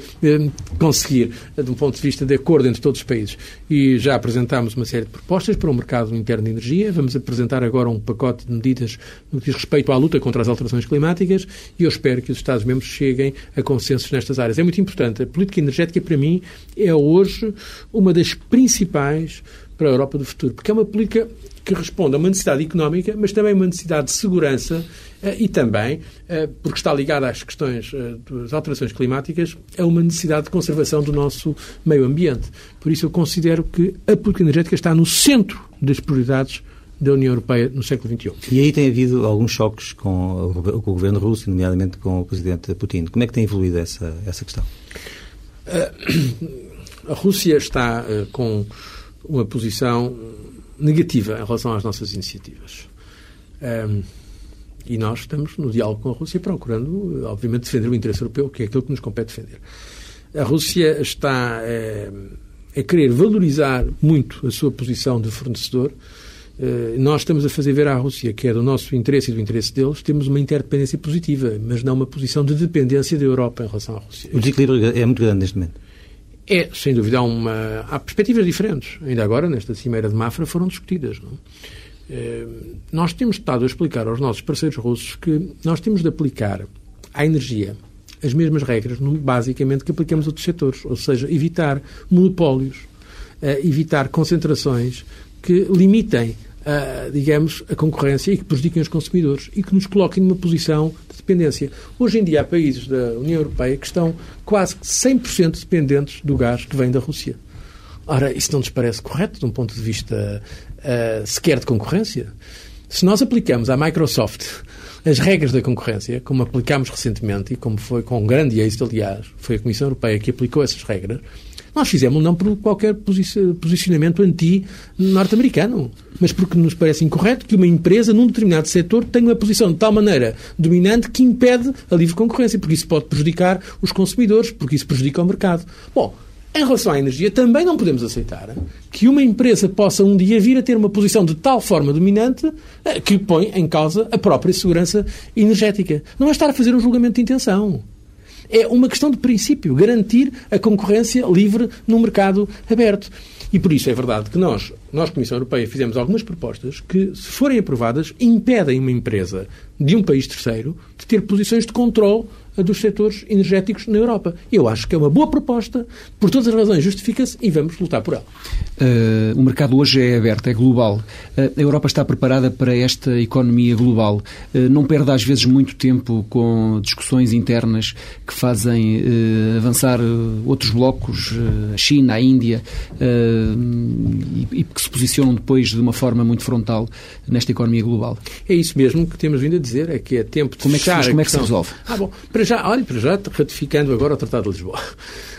conseguir, de um ponto de vista de acordo entre todos os países. E já apresentámos uma série de propostas para o mercado interno de energia. Vamos apresentar agora um pacote de medidas no que diz respeito à luta contra as alterações climáticas e eu espero que os Estados-membros cheguem a consensos nestas áreas. É muito importante. A política energética, para mim, é hoje uma das principais para a Europa do futuro, porque é uma política que responde a uma necessidade económica, mas também a uma necessidade de segurança eh, e também, eh, porque está ligada às questões eh, das alterações climáticas, a uma necessidade de conservação do nosso meio ambiente. Por isso eu considero que a política energética está no centro das prioridades da União Europeia no século XXI. E aí tem havido alguns choques com o, com o governo russo, nomeadamente com o presidente Putin. Como é que tem evoluído essa, essa questão? A Rússia está com uma posição negativa em relação às nossas iniciativas. Ahm, e nós estamos no diálogo com a Rússia procurando, obviamente, defender o interesse europeu, que é aquilo que nos compete defender. A Rússia está eh, a querer valorizar muito a sua posição de fornecedor. Eh, Nós estamos a fazer ver à Rússia que é do nosso interesse e do interesse deles, temos uma interdependência positiva, mas não uma posição de dependência da Europa em relação à Rússia. O desequilíbrio é muito grande neste momento. É, sem dúvida, há, uma, há perspectivas diferentes. Ainda agora, nesta Cimeira de Mafra, foram discutidas. Não? Eh, nós temos estado a explicar aos nossos parceiros russos que nós temos de aplicar à energia as mesmas regras, basicamente, que aplicamos a outros setores. Ou seja, evitar monopólios, eh, evitar concentrações que limitem, digamos, a concorrência e que prejudiquem os consumidores e que nos coloquem numa posição de dependência. Hoje em dia há países da União Europeia que estão quase que 100% dependentes do gás que vem da Rússia. Ora, isso não nos parece correto de um ponto de vista ah, sequer de concorrência? Se nós aplicamos à Microsoft as regras da concorrência, como aplicámos recentemente e como foi com grande êxito, aliás, foi a Comissão Europeia que aplicou essas regras, nós fizemos não por qualquer posi- posicionamento anti-norte-americano, mas porque nos parece incorreto que uma empresa num determinado setor tenha uma posição de tal maneira dominante que impede a livre concorrência, porque isso pode prejudicar os consumidores, porque isso prejudica o mercado. Bom, em relação à energia, também não podemos aceitar que uma empresa possa um dia vir a ter uma posição de tal forma dominante eh, que põe em causa a própria segurança energética. Não é estar a fazer um julgamento de intenção. É uma questão de princípio, garantir a concorrência livre num mercado aberto. E por isso é verdade que nós, nós, Comissão Europeia, fizemos algumas propostas que, se forem aprovadas, impedem uma empresa de um país terceiro de ter posições de controle dos setores energéticos na Europa. Eu acho que é uma boa proposta, por todas as razões justifica-se e vamos lutar por ela. Uh, o mercado hoje é aberto, é global. Uh, a Europa está preparada para esta economia global. Uh, não perde às vezes muito tempo com discussões internas que fazem avançar outros blocos, a China, a Índia, e, e que se posicionam depois de uma forma muito frontal nesta economia global. É isso mesmo que temos vindo a dizer, é que é tempo de como é que, como é que se resolve? Ah, bom, para já, olha, para já, ratificando agora o Tratado de Lisboa.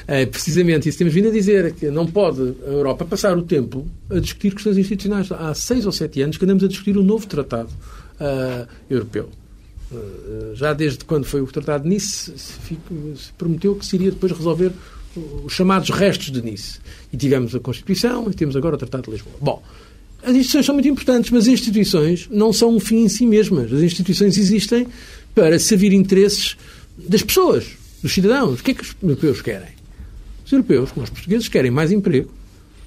É, precisamente isso temos vindo a dizer, que não pode a Europa passar o tempo a discutir questões institucionais. Há seis ou sete anos que andamos a discutir o novo Tratado uh, Europeu. Uh, já desde quando foi o Tratado de Nice, se prometeu que se iria depois resolver os chamados restos de Nice. E tivemos a Constituição e temos agora o Tratado de Lisboa. Bom, as instituições são muito importantes, mas as instituições não são um fim em si mesmas. As instituições existem para servir interesses das pessoas, dos cidadãos. O que é que os europeus querem? Os europeus, como os portugueses, querem mais emprego,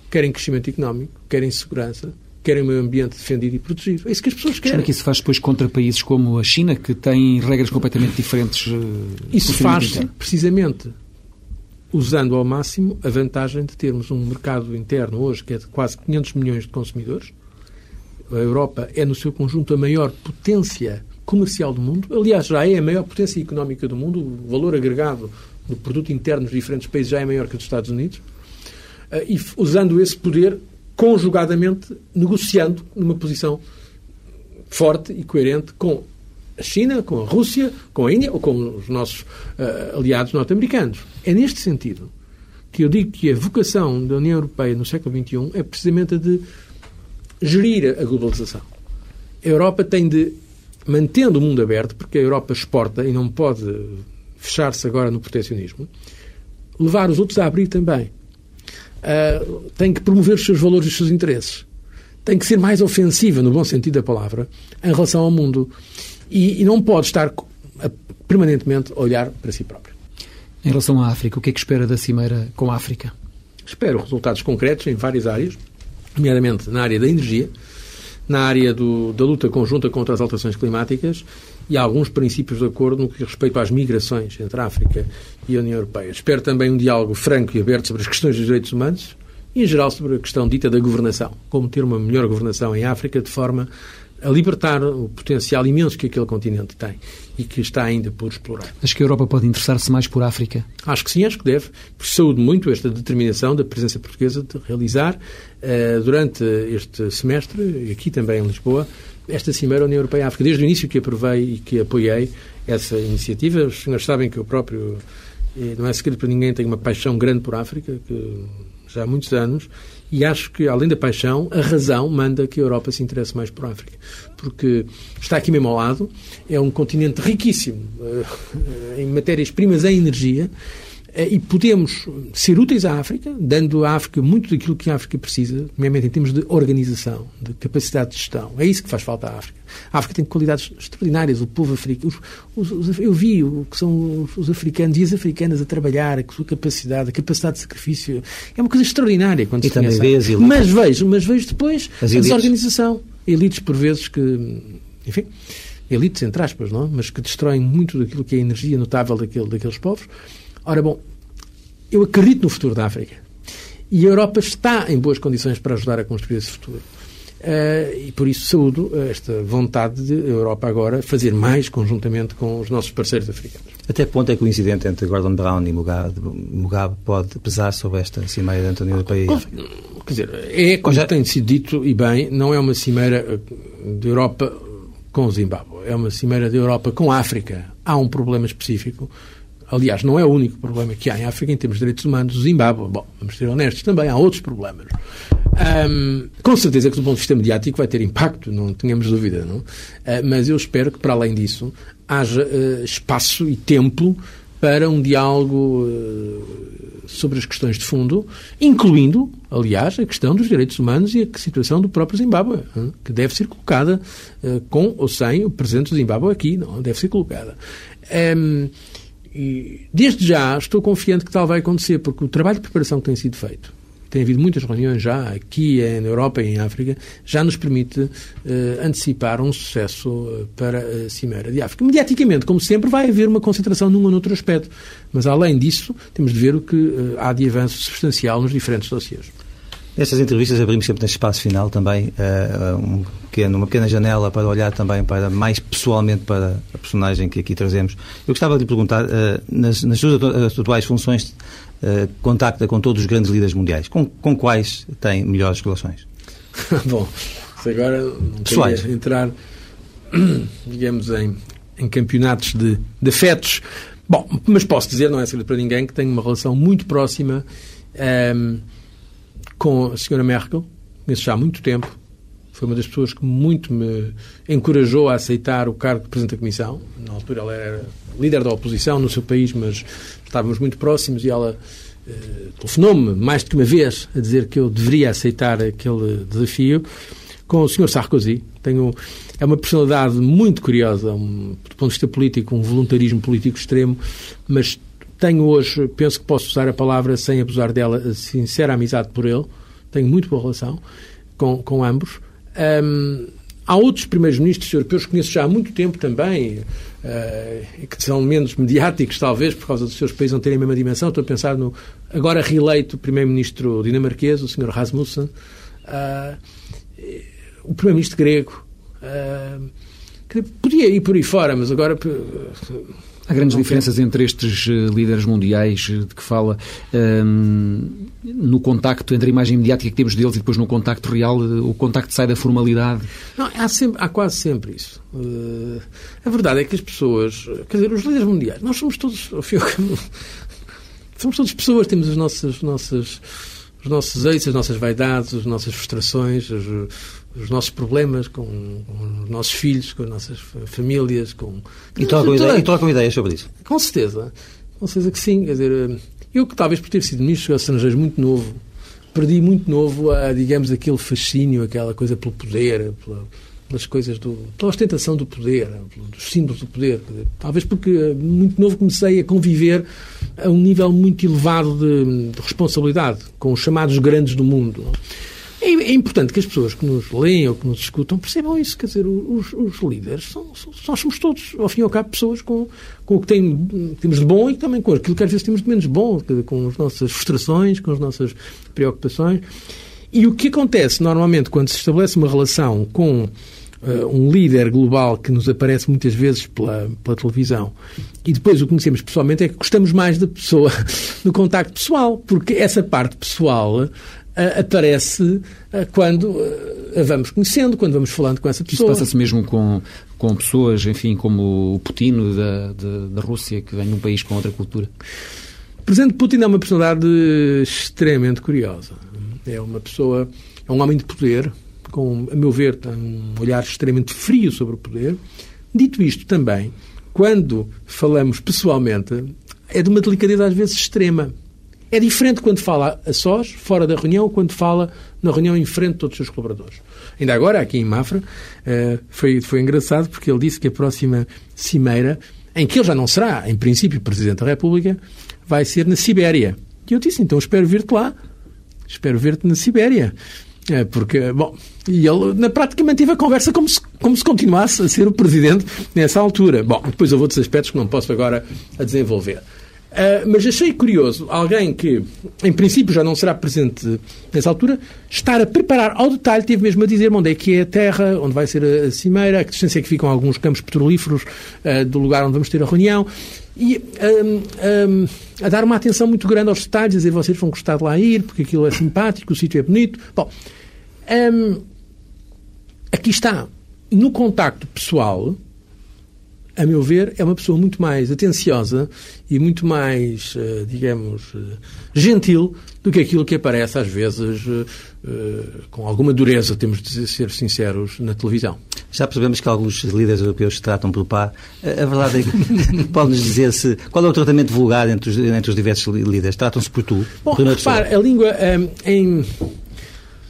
querem crescimento económico, querem segurança, querem um meio ambiente defendido e protegido. É isso que as pessoas querem. Será que isso faz depois contra países como a China, que têm regras completamente diferentes? eh, Isso faz precisamente usando ao máximo a vantagem de termos um mercado interno hoje que é de quase 500 milhões de consumidores. A Europa é, no seu conjunto, a maior potência comercial do mundo. Aliás, já é a maior potência económica do mundo. O valor agregado do produto interno dos diferentes países já é maior que o dos Estados Unidos. Eh, E usando esse poder conjugadamente, negociando numa posição forte e coerente com a China, com a Rússia, com a Índia ou com os nossos eh, aliados norte-americanos. É neste sentido que eu digo que a vocação da União Europeia no século XXI é precisamente a de gerir a globalização. A Europa tem de, mantendo o mundo aberto, porque a Europa exporta e não pode fechar-se agora no proteccionismo, levar os outros a abrir também. Ah, tem que promover os seus valores e os seus interesses. Tem que ser mais ofensiva, no bom sentido da palavra, em relação ao mundo. E, e não pode estar a- permanentemente a olhar para si próprio. Em relação à África, o que é que espera da Cimeira com a África? Espero resultados concretos em várias áreas, nomeadamente na área da energia, na área do- da luta conjunta contra as alterações climáticas e alguns princípios de acordo no que diz respeito às migrações entre a África e a União Europeia. Espero também um diálogo franco e aberto sobre as questões dos direitos humanos e, em geral, sobre a questão dita da governação. Como ter uma melhor governação em África de forma a libertar o potencial imenso que aquele continente tem e que está ainda por explorar. Acho que a Europa pode interessar-se mais por África. Acho que sim, acho que deve. Saúde muito esta determinação da presença portuguesa de realizar, eh, durante este semestre, aqui também em Lisboa, esta Cimeira União Europeia-África. Desde o início que aprovei e que apoiei essa iniciativa. Os senhores sabem que eu próprio, eh, não é segredo para ninguém, tenho uma paixão grande por África, que já há muitos anos, e acho que, além da paixão, a razão manda que a Europa se interesse mais por África. Porque está aqui mesmo ao lado, é um continente riquíssimo eh, em matérias-primas em energia, e podemos ser úteis à África, dando à África muito daquilo que a África precisa, nomeadamente em termos de organização, de capacidade de gestão. É isso que faz falta à África. A África tem qualidades extraordinárias. O povo africano, os, os, eu vi o que são os, os africanos e as africanas a trabalhar, a sua capacidade, a capacidade de sacrifício. É uma coisa extraordinária quando E se também vê. Mas vejo, mas vejo depois As a elites. desorganização. Elites, por vezes, que, enfim, elites, entre aspas, não? mas que destroem muito daquilo que é a energia notável daquele, daqueles povos. Ora, bom, eu acredito no futuro da África. E a Europa está em boas condições para ajudar a construir esse futuro. Eh, e por isso saúdo esta vontade de a Europa agora fazer mais conjuntamente com os nossos parceiros africanos. Até que ponto é que o incidente entre Gordon Brown e Mugabe, Mugabe pode pesar sobre esta cimeira entre a União Europeia e a África? Quer dizer, é, como Já- tem sido dito, e bem, não é uma cimeira eh, de Europa com o Zimbábue, é uma cimeira de Europa com a África. Há um problema específico. Aliás, não é o único problema que há em África em termos de direitos humanos. O Zimbábue, bom, vamos ser honestos, também há outros problemas. Ahm, com certeza que do ponto de vista mediático vai ter impacto, não tenhamos dúvida, não? Ah, mas eu espero que, para além disso, haja eh, espaço e tempo para um diálogo eh, sobre as questões de fundo, incluindo, aliás, a questão dos direitos humanos e a situação do próprio Zimbábue, que deve ser colocada com ou sem o presidente do Zimbábue aqui, não, deve ser colocada. Em, e desde já estou confiante que tal vai acontecer, porque o trabalho de preparação que tem sido feito, tem havido muitas reuniões já aqui na Europa e em África, já nos permite eh, antecipar um sucesso eh, para a Cimeira de África. Mediaticamente, como sempre, vai haver uma concentração num ou noutro aspecto, mas além disso, temos de ver o que eh, há de avanço substancial nos diferentes dossiês. Nestas entrevistas abrimos sempre neste espaço final também eh, um pequeno- uma pequena janela para olhar também para mais pessoalmente para a personagem que aqui trazemos. Eu gostava de lhe perguntar, eh, nas, nas suas atu- atuais funções, eh, contacta com todos os grandes líderes mundiais. Com, com quais tem melhores relações? Bom, se agora não Pessoais. queria entrar, digamos, em, em campeonatos de, de afetos. Bom, mas posso dizer, não é segredo para ninguém, que tenho uma relação muito próxima ehm, com a senhora Merkel, conheço já há muito tempo. Foi uma das pessoas que muito me encorajou a aceitar o cargo de Presidente da Comissão. Na altura ela era líder da oposição no seu país, mas estávamos muito próximos e ela eh, telefonou-me mais do que uma vez a dizer que eu deveria aceitar aquele desafio. Com o Sr. Sarkozy, tenho, é uma personalidade muito curiosa, um, do ponto de vista político, um voluntarismo político extremo, mas tenho hoje, penso que posso usar a palavra sem abusar dela, a sincera amizade por ele. Tenho muito boa relação com, com ambos. Um, há outros primeiros-ministros europeus que conheço já há muito tempo também, uh, que são menos mediáticos, talvez, por causa dos seus países não terem a mesma dimensão. Estou a pensar no agora reeleito primeiro-ministro dinamarquês, o Sr. Rasmussen, uh, o primeiro-ministro grego. Uh, podia ir por aí fora, mas agora Há grandes diferenças entre estes eh, líderes mundiais eh, de que fala um, no contacto, entre a imagem mediática que temos deles e depois no contacto real, eh, o contacto sai da formalidade? Não, há, sempre, há quase sempre isso. Uh, a verdade é que as pessoas, quer dizer, os líderes mundiais, nós somos todos, somos todas pessoas, temos as nossas, nossas, os nossos eixos, as nossas vaidades, as nossas frustrações, as, os nossos problemas com, com, os nossos filhos, com as nossas famílias. Com... E trocam, ideia, e trocam ideias sobre isso? Com certeza. Com certeza que sim. Quer dizer, eu que talvez por ter sido ministro dos estrangeiros muito novo, perdi muito novo, a, digamos, aquele fascínio, aquela coisa pelo poder, pela, pelas coisas do, pela ostentação do poder, dos símbolos do poder. Talvez porque muito novo comecei a conviver a um nível muito elevado de, de responsabilidade com os chamados grandes do mundo. É, é, importante que as pessoas que nos leem ou que nos escutam percebam isso. Quer dizer, os, os líderes, são, somos todos, ao fim e ao cabo, pessoas com, com o que tem, temos de bom e também com aquilo que às vezes temos de menos bom, com as nossas frustrações, com as nossas preocupações. E o que acontece normalmente quando se estabelece uma relação com uh, um líder global que nos aparece muitas vezes pela, pela televisão e depois o conhecemos pessoalmente é que gostamos mais da pessoa, no contacto pessoal, porque essa parte pessoal aparece quando a vamos conhecendo, quando vamos falando com essa pessoa. Isso passa-se mesmo com, com pessoas, enfim, como o Putin da, da, da Rússia, que vem de um país com outra cultura? O Presidente Putin é uma personalidade extremamente curiosa. É uma pessoa, é um homem de poder, com, a meu ver, tem um olhar extremamente frio sobre o poder. Dito isto também, quando falamos pessoalmente, é de uma delicadeza às vezes extrema. É diferente quando fala a sós, fora da reunião, quando fala na reunião em frente de todos os seus colaboradores. Ainda agora, aqui em Mafra, eh, foi, foi engraçado porque ele disse que a próxima cimeira, em que ele já não será, em princípio, Presidente da República, vai ser na Sibéria. E eu disse, então espero ver-te lá. Espero ver-te na Sibéria. É, porque, bom, e ele na prática manteve a conversa como se, como se continuasse a ser o Presidente nessa altura. Bom, depois houve outros aspectos que não posso agora a desenvolver. Uh, mas achei curioso alguém que, em princípio, já não será presente nessa altura, estar a preparar ao detalhe, teve mesmo a dizer onde é que é a terra, onde vai ser a cimeira, a distância que ficam alguns campos petrolíferos uh, do lugar onde vamos ter a reunião, e um, um, a dar uma atenção muito grande aos detalhes, a dizer vocês vão gostar de lá ir, porque aquilo é simpático, o sítio é bonito. Bom, um, aqui está, no contacto pessoal, a meu ver, é uma pessoa muito mais atenciosa e muito mais, eh, digamos, eh, gentil do que aquilo que aparece às vezes eh, com alguma dureza, temos de ser sinceros, na televisão. Já percebemos que alguns líderes europeus se tratam por par. A verdade é que pode-nos dizer se qual é o tratamento vulgar entre os, entre os diversos líderes? Tratam-se por tu? Bom, repare, a língua em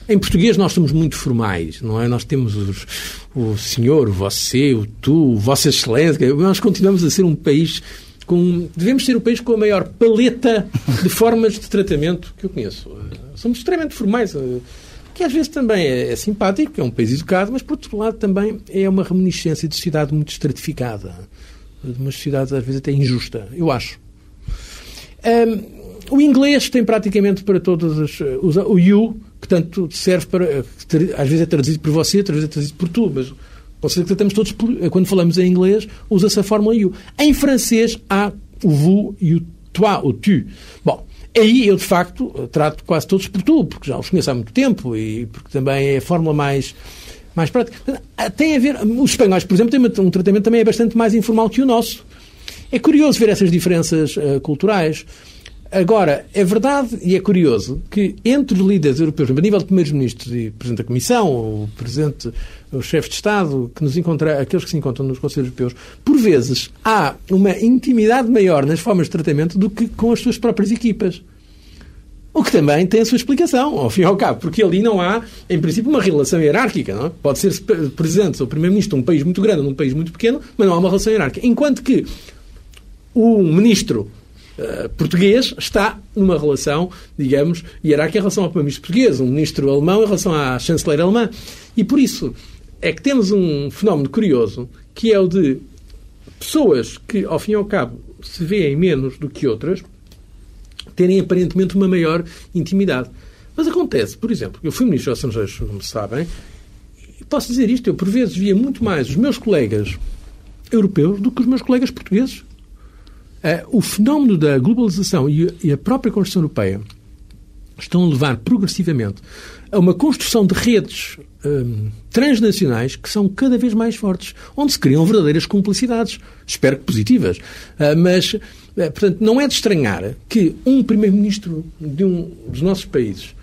em português nós somos muito formais, não é? Nós temos os, o senhor, você, o tu, vossa excelência. Nós continuamos a ser um país com... Devemos ser o país com a maior paleta de formas de tratamento que eu conheço. Somos extremamente formais, que às vezes também é, é simpático, é um país educado, mas por outro lado também é uma reminiscência de sociedade muito estratificada. De uma sociedade às vezes até injusta, eu acho. Um, o inglês tem praticamente para todas as. O you que tanto serve para. Às vezes é traduzido por você, às vezes é traduzido por tu, mas pode ser que tratamos todos. Quando falamos em inglês, usa-se a fórmula you. Em francês há o vous e o toi, o tu. Bom, aí eu de facto trato quase todos por tu, porque já os conheço há muito tempo e porque também é a fórmula mais mais prática. Tem a ver. Os espanhóis, por exemplo, têm um tratamento também é bastante mais informal que o nosso. É curioso ver essas diferenças uh, culturais. Agora, é verdade e é curioso que entre os líderes europeus, a nível de primeiros-ministros e Presidente da Comissão, o Presidente, o chefe de Estado, que nos encontra, aqueles que se encontram nos Conselhos Europeus, por vezes há uma intimidade maior nas formas de tratamento do que com as suas próprias equipas. O que também tem a sua explicação, ao fim e ao cabo, porque ali não há, em princípio, uma relação hierárquica. Não é? Pode ser presidente ou primeiro-ministro de um país muito grande ou de um país muito pequeno, mas não há uma relação hierárquica. Enquanto que o ministro uh, português está numa relação, digamos, hierárquica em relação ao primeiro-ministro português, um ministro alemão em relação à chanceler alemã. E por isso é que temos um fenómeno curioso, que é o de pessoas que, ao fim e ao cabo, se veem menos do que outras, terem aparentemente uma maior intimidade. Mas acontece, por exemplo, eu fui ministro dos Estrangeiros, como sabem, e posso dizer isto, eu por vezes via muito mais os meus colegas europeus do que os meus colegas portugueses. Uh, o fenómeno da globalização e a própria Constituição Europeia estão a levar progressivamente a uma construção de redes um, transnacionais que são cada vez mais fortes, onde se criam verdadeiras cumplicidades, espero que positivas. Uh, mas, uh, portanto, não é de estranhar que um primeiro-ministro de um dos nossos países eh,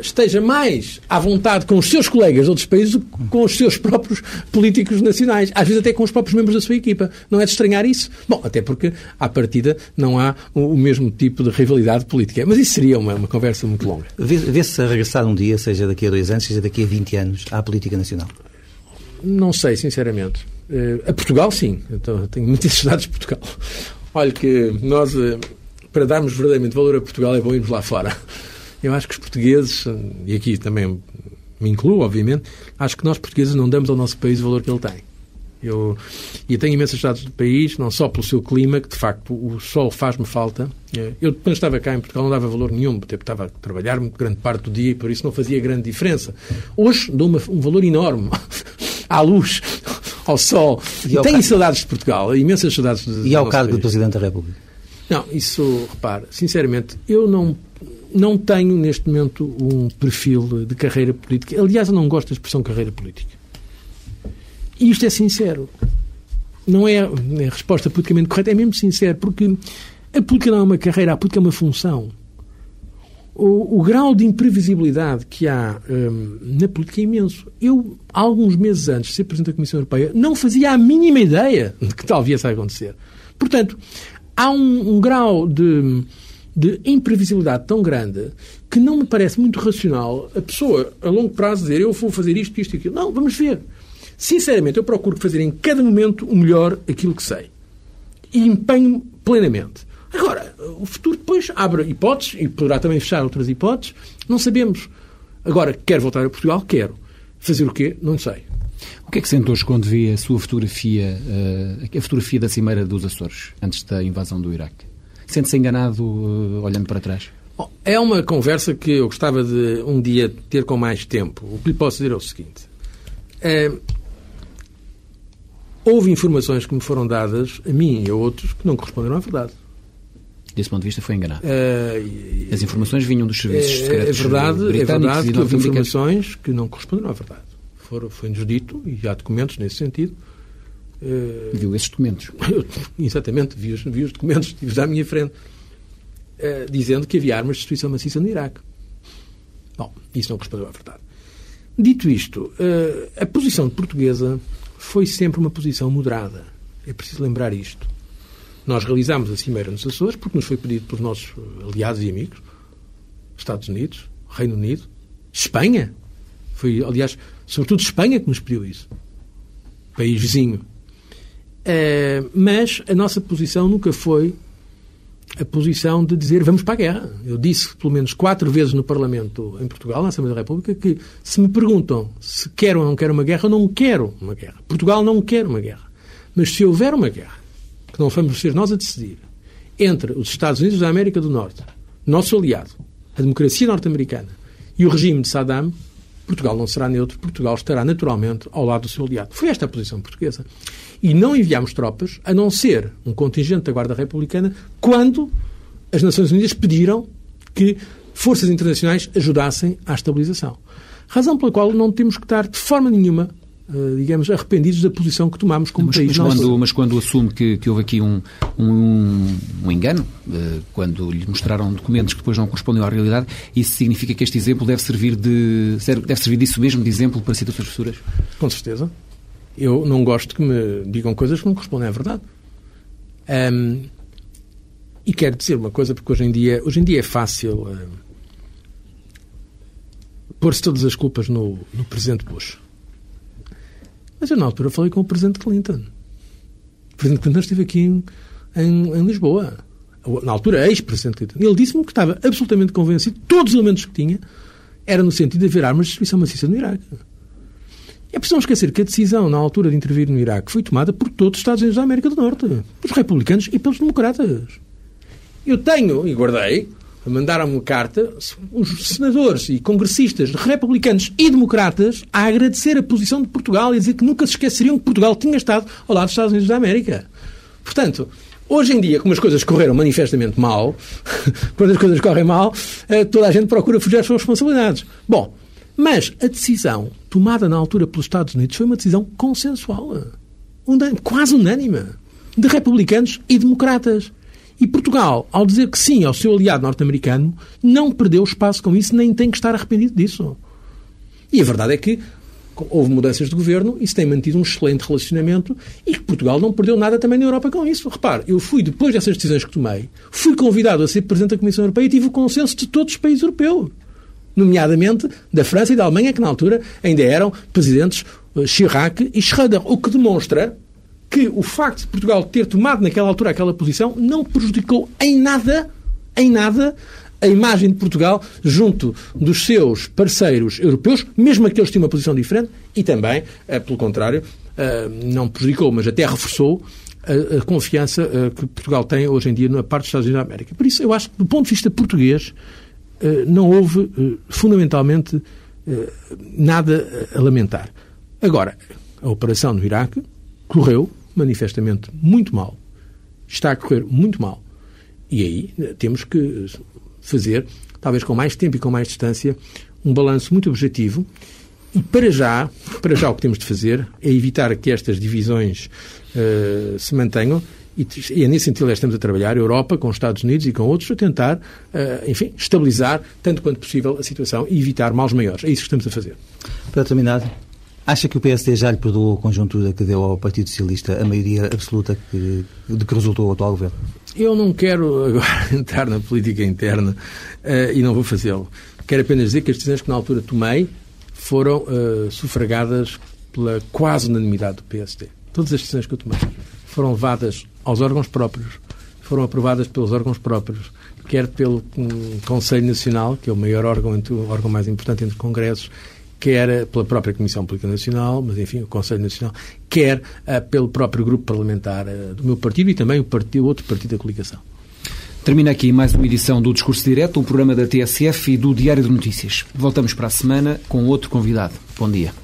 esteja mais à vontade com os seus colegas de outros países do que com os seus próprios políticos nacionais. Às vezes até com os próprios membros da sua equipa. Não é de estranhar isso? Bom, até porque, à partida, não há o mesmo tipo de rivalidade política. Mas isso seria uma, uma conversa muito longa. Vê-se a regressar um dia, seja daqui a dois anos, seja daqui a 20 anos, à política nacional? Não sei, sinceramente. Eh, a Portugal, sim. Então, tenho muitas saudades de Portugal. Olha que nós, eh, para darmos verdadeiramente valor a Portugal, é bom irmos lá fora. Eu acho que os portugueses, e aqui também me incluo, obviamente, acho que nós portugueses não damos ao nosso país o valor que ele tem. Eu, e tenho imensas saudades do país, não só pelo seu clima, que de facto o sol faz-me falta. Eu, quando estava cá em Portugal, não dava valor nenhum, porque estava a trabalhar grande parte do dia e por isso não fazia grande diferença. Hoje dou uma, um valor enorme à luz, ao sol. E, e tenho saudades de Portugal, imensas saudades de, E ao cargo de Presidente da República? Não, isso, repare, sinceramente, eu não não tenho neste momento um perfil de carreira política. Aliás, eu não gosto da expressão carreira política. E isto é sincero. Não é a resposta politicamente correta, é mesmo sincero, porque a política não é uma carreira, a política é uma função. O, o grau de imprevisibilidade que há hum, na política é imenso. Eu, alguns meses antes de ser Presidente da Comissão Europeia, não fazia a mínima ideia de que tal viesse a acontecer. Portanto, há um, um grau de de imprevisibilidade tão grande que não me parece muito racional a pessoa, a longo prazo, dizer eu vou fazer isto, isto e aquilo. Não, vamos ver. Sinceramente, eu procuro fazer em cada momento o melhor aquilo que sei. E empenho plenamente. Agora, o futuro depois abre hipóteses e poderá também fechar outras hipóteses. Não sabemos. Agora, quero voltar a Portugal? Quero. Fazer o quê? Não sei. O que é que sente hoje quando vê a sua fotografia, eh, a fotografia da Cimeira dos Açores, antes da invasão do Iraque? Sente-se enganado uh, olhando para trás? É uma conversa que eu gostava de um dia ter com mais tempo. O que lhe posso dizer é o seguinte. É, houve informações que me foram dadas, a mim e a outros, que não corresponderam à verdade. Desse ponto de vista foi enganado. É, As informações vinham dos serviços é, secretos É verdade, é verdade que houve informações que não corresponderam à verdade. Foi-nos dito, e há documentos nesse sentido, Uh, Viu esses documentos? exatamente, vi os, vi os documentos, tive à minha frente, uh, dizendo que havia armas de destruição maciça no Iraque. Bom, isso não correspondeu à verdade. Dito isto, uh, a posição portuguesa foi sempre uma posição moderada. É preciso lembrar isto. Nós realizámos a Cimeira nos Açores porque nos foi pedido pelos nossos aliados e amigos, Estados Unidos, Reino Unido, Espanha. Foi, aliás, sobretudo Espanha que nos pediu isso. País vizinho. Uh, mas a nossa posição nunca foi a posição de dizer vamos para a guerra. Eu disse pelo menos quatro vezes no Parlamento em Portugal, na Assembleia da República, que se me perguntam se quero ou não quero uma guerra, eu não quero uma guerra. Portugal não quer uma guerra. Mas se houver uma guerra, que não vamos ser nós a decidir, entre os Estados Unidos da América do Norte, nosso aliado, a democracia norte-americana e o regime de Saddam, Portugal não será neutro, Portugal estará naturalmente ao lado do seu aliado. Foi esta a posição portuguesa. E não enviámos tropas, a não ser um contingente da Guarda Republicana, quando as Nações Unidas pediram que forças internacionais ajudassem à estabilização. Razão pela qual não temos que estar de forma nenhuma Uh, digamos, arrependidos da posição que tomámos como mas, país. Mas quando, mas quando assume que, que houve aqui um, um, um engano, uh, quando lhe mostraram documentos que depois não correspondem à realidade, isso significa que este exemplo deve servir, de, deve servir disso mesmo, de exemplo para situações futuras? Com certeza. Eu não gosto que me digam coisas que não correspondem à verdade. Um, e quero dizer uma coisa, porque hoje em dia, hoje em dia é fácil uh, pôr-se todas as culpas no, no Presidente Bush. Mas eu, na altura, falei com o Presidente Clinton. O Presidente Clinton esteve aqui em, em, em Lisboa. na altura ex-presidente Clinton, ele disse-me que estava absolutamente convencido, todos os elementos que tinha, era no sentido de haver armas de destruição maciça no Iraque. É preciso esquecer que a decisão, na altura de intervir no Iraque, foi tomada por todos os Estados Unidos da América do Norte, pelos republicanos e pelos democratas. Eu tenho, e guardei, mandaram-me carta os senadores e congressistas republicanos e democratas a agradecer a posição de Portugal e dizer que nunca se esqueceriam que Portugal tinha estado ao lado dos Estados Unidos da América. Portanto, Hoje em dia, como as coisas correram manifestamente mal, quando as coisas correm mal, eh, toda a gente procura fugir às suas responsabilidades. Bom, mas a decisão tomada na altura pelos Estados Unidos foi uma decisão consensual, quase unânime, de republicanos e democratas. E Portugal, ao dizer que sim ao seu aliado norte-americano, não perdeu espaço com isso, nem tem que estar arrependido disso. E a verdade é que houve mudanças de governo e se tem mantido um excelente relacionamento e que Portugal não perdeu nada também na Europa com isso. Repare, eu fui, depois dessas decisões que tomei, fui convidado a ser Presidente da Comissão Europeia e tive o consenso de todos os países europeus, nomeadamente da França e da Alemanha, que na altura ainda eram presidentes eh, Chirac e Schröder, o que demonstra que o facto de Portugal ter tomado naquela altura aquela posição não prejudicou em nada, em nada, a imagem de Portugal junto dos seus parceiros europeus, mesmo aqueles que tinham uma posição diferente, e também, eh, pelo contrário, eh, não prejudicou, mas até reforçou a, confiança que Portugal tem hoje em dia na parte dos Estados Unidos da América. Por isso, eu acho que, do ponto de vista português, não houve, fundamentalmente, nada a lamentar. Agora, a operação no Iraque correu manifestamente muito mal. Está a correr muito mal. E aí temos que fazer, talvez com mais tempo e com mais distância, um balanço muito objetivo. E para já, para já o que temos de fazer é evitar que estas divisões uh, se mantenham e, e é nesse sentido que estamos a trabalhar, a Europa, com os Estados Unidos e com outros, a tentar, uh, enfim, estabilizar tanto quanto possível a situação e evitar males maiores. É isso que estamos a fazer. Para terminar, Acha que o PSD já lhe perdoou a conjuntura que deu ao Partido Socialista a maioria absoluta que, de que resultou o atual governo? Eu não quero agora entrar na política interna uh, e não vou fazê-lo. Quero apenas dizer que as decisões que na altura tomei foram uh, sufragadas pela quase unanimidade do PSD. Todas as decisões que eu tomei foram levadas aos órgãos próprios, foram aprovadas pelos órgãos próprios, quer pelo Conselho Nacional, que é o maior órgão, entre, o órgão mais importante entre congressos, quer pela própria Comissão Política Nacional, mas enfim, o Conselho Nacional, quer uh, pelo próprio grupo parlamentar uh, do meu partido e também o partido, outro partido da coligação. Termina aqui mais uma edição do Discurso Direto, um programa da TSF e do Diário de Notícias. Voltamos para a semana com outro convidado. Bom dia.